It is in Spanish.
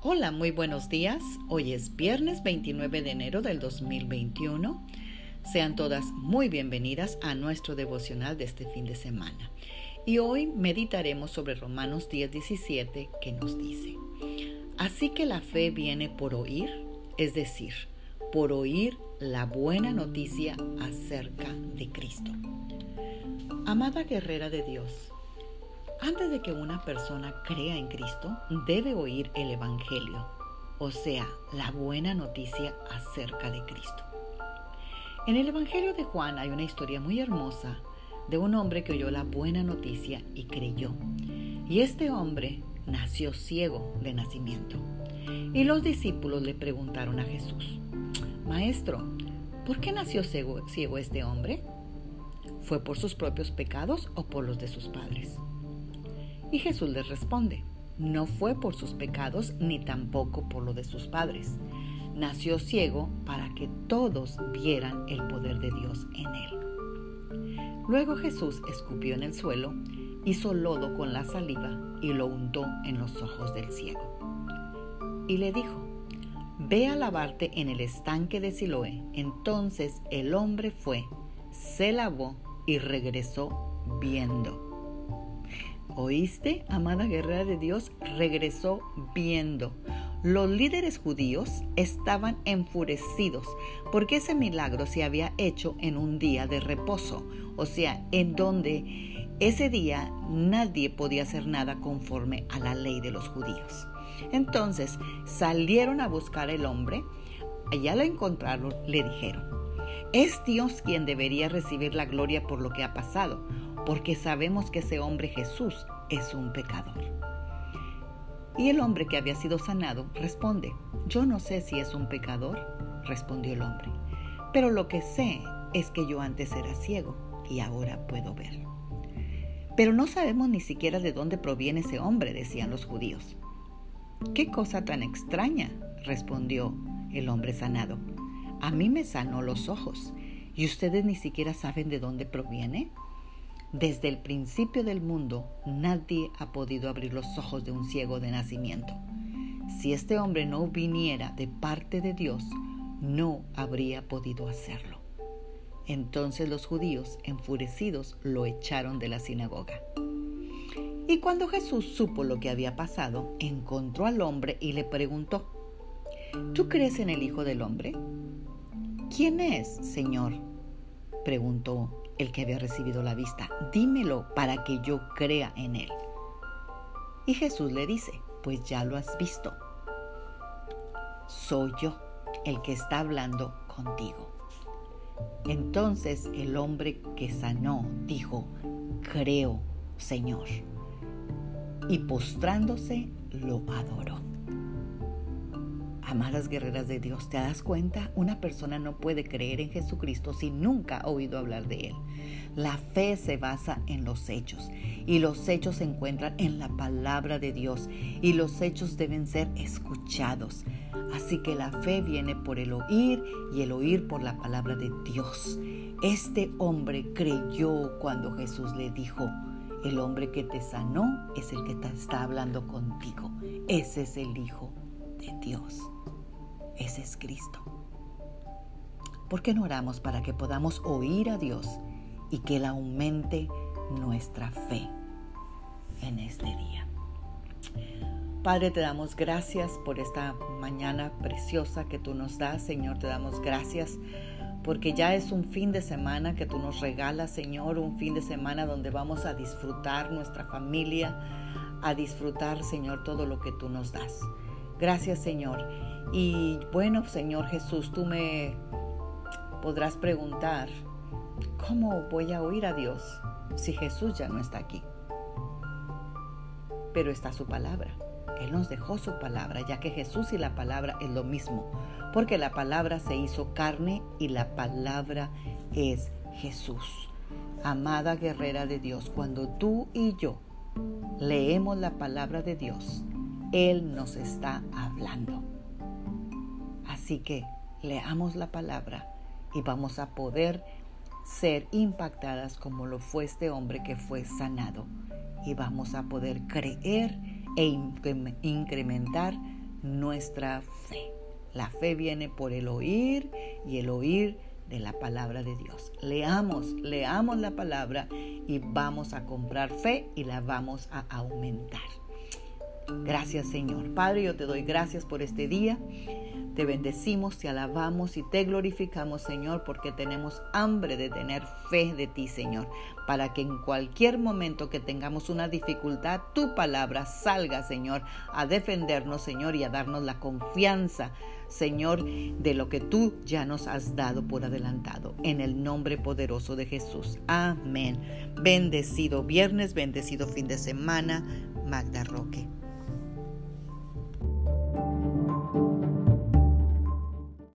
Hola, muy buenos días. Hoy es viernes 29 de enero del 2021. Sean todas muy bienvenidas a nuestro devocional de este fin de semana. Y hoy meditaremos sobre Romanos 10:17 que nos dice, Así que la fe viene por oír, es decir, por oír la buena noticia acerca de Cristo. Amada guerrera de Dios, antes de que una persona crea en Cristo, debe oír el Evangelio, o sea, la buena noticia acerca de Cristo. En el Evangelio de Juan hay una historia muy hermosa de un hombre que oyó la buena noticia y creyó. Y este hombre nació ciego de nacimiento. Y los discípulos le preguntaron a Jesús, Maestro, ¿por qué nació ciego, ciego este hombre? ¿Fue por sus propios pecados o por los de sus padres? Y Jesús les responde, no fue por sus pecados ni tampoco por lo de sus padres. Nació ciego para que todos vieran el poder de Dios en él. Luego Jesús escupió en el suelo, hizo lodo con la saliva y lo untó en los ojos del ciego. Y le dijo, Ve a lavarte en el estanque de Siloé. Entonces el hombre fue, se lavó y regresó viendo. ¿Oíste, amada guerrera de Dios? Regresó viendo. Los líderes judíos estaban enfurecidos porque ese milagro se había hecho en un día de reposo, o sea, en donde ese día nadie podía hacer nada conforme a la ley de los judíos. Entonces salieron a buscar al hombre, allá lo encontraron, le dijeron, es Dios quien debería recibir la gloria por lo que ha pasado porque sabemos que ese hombre Jesús es un pecador. Y el hombre que había sido sanado responde, yo no sé si es un pecador, respondió el hombre, pero lo que sé es que yo antes era ciego y ahora puedo ver. Pero no sabemos ni siquiera de dónde proviene ese hombre, decían los judíos. ¿Qué cosa tan extraña? respondió el hombre sanado. A mí me sanó los ojos, ¿y ustedes ni siquiera saben de dónde proviene? Desde el principio del mundo nadie ha podido abrir los ojos de un ciego de nacimiento. Si este hombre no viniera de parte de Dios, no habría podido hacerlo. Entonces los judíos, enfurecidos, lo echaron de la sinagoga. Y cuando Jesús supo lo que había pasado, encontró al hombre y le preguntó, ¿Tú crees en el Hijo del Hombre? ¿Quién es, Señor? Preguntó el que había recibido la vista, dímelo para que yo crea en él. Y Jesús le dice, pues ya lo has visto. Soy yo el que está hablando contigo. Entonces el hombre que sanó dijo, creo, Señor. Y postrándose, lo adoró. Amadas guerreras de Dios, ¿te das cuenta? Una persona no puede creer en Jesucristo si nunca ha oído hablar de Él. La fe se basa en los hechos y los hechos se encuentran en la palabra de Dios y los hechos deben ser escuchados. Así que la fe viene por el oír y el oír por la palabra de Dios. Este hombre creyó cuando Jesús le dijo, el hombre que te sanó es el que está hablando contigo. Ese es el Hijo de Dios. Ese es Cristo. ¿Por qué no oramos para que podamos oír a Dios y que Él aumente nuestra fe en este día? Padre, te damos gracias por esta mañana preciosa que tú nos das. Señor, te damos gracias porque ya es un fin de semana que tú nos regalas, Señor, un fin de semana donde vamos a disfrutar nuestra familia, a disfrutar, Señor, todo lo que tú nos das. Gracias Señor. Y bueno, Señor Jesús, tú me podrás preguntar, ¿cómo voy a oír a Dios si Jesús ya no está aquí? Pero está su palabra. Él nos dejó su palabra, ya que Jesús y la palabra es lo mismo, porque la palabra se hizo carne y la palabra es Jesús. Amada guerrera de Dios, cuando tú y yo leemos la palabra de Dios, él nos está hablando. Así que leamos la palabra y vamos a poder ser impactadas como lo fue este hombre que fue sanado. Y vamos a poder creer e incrementar nuestra fe. La fe viene por el oír y el oír de la palabra de Dios. Leamos, leamos la palabra y vamos a comprar fe y la vamos a aumentar. Gracias Señor. Padre, yo te doy gracias por este día. Te bendecimos, te alabamos y te glorificamos, Señor, porque tenemos hambre de tener fe de ti, Señor, para que en cualquier momento que tengamos una dificultad, tu palabra salga, Señor, a defendernos, Señor, y a darnos la confianza, Señor, de lo que tú ya nos has dado por adelantado. En el nombre poderoso de Jesús. Amén. Bendecido viernes, bendecido fin de semana. Magda Roque.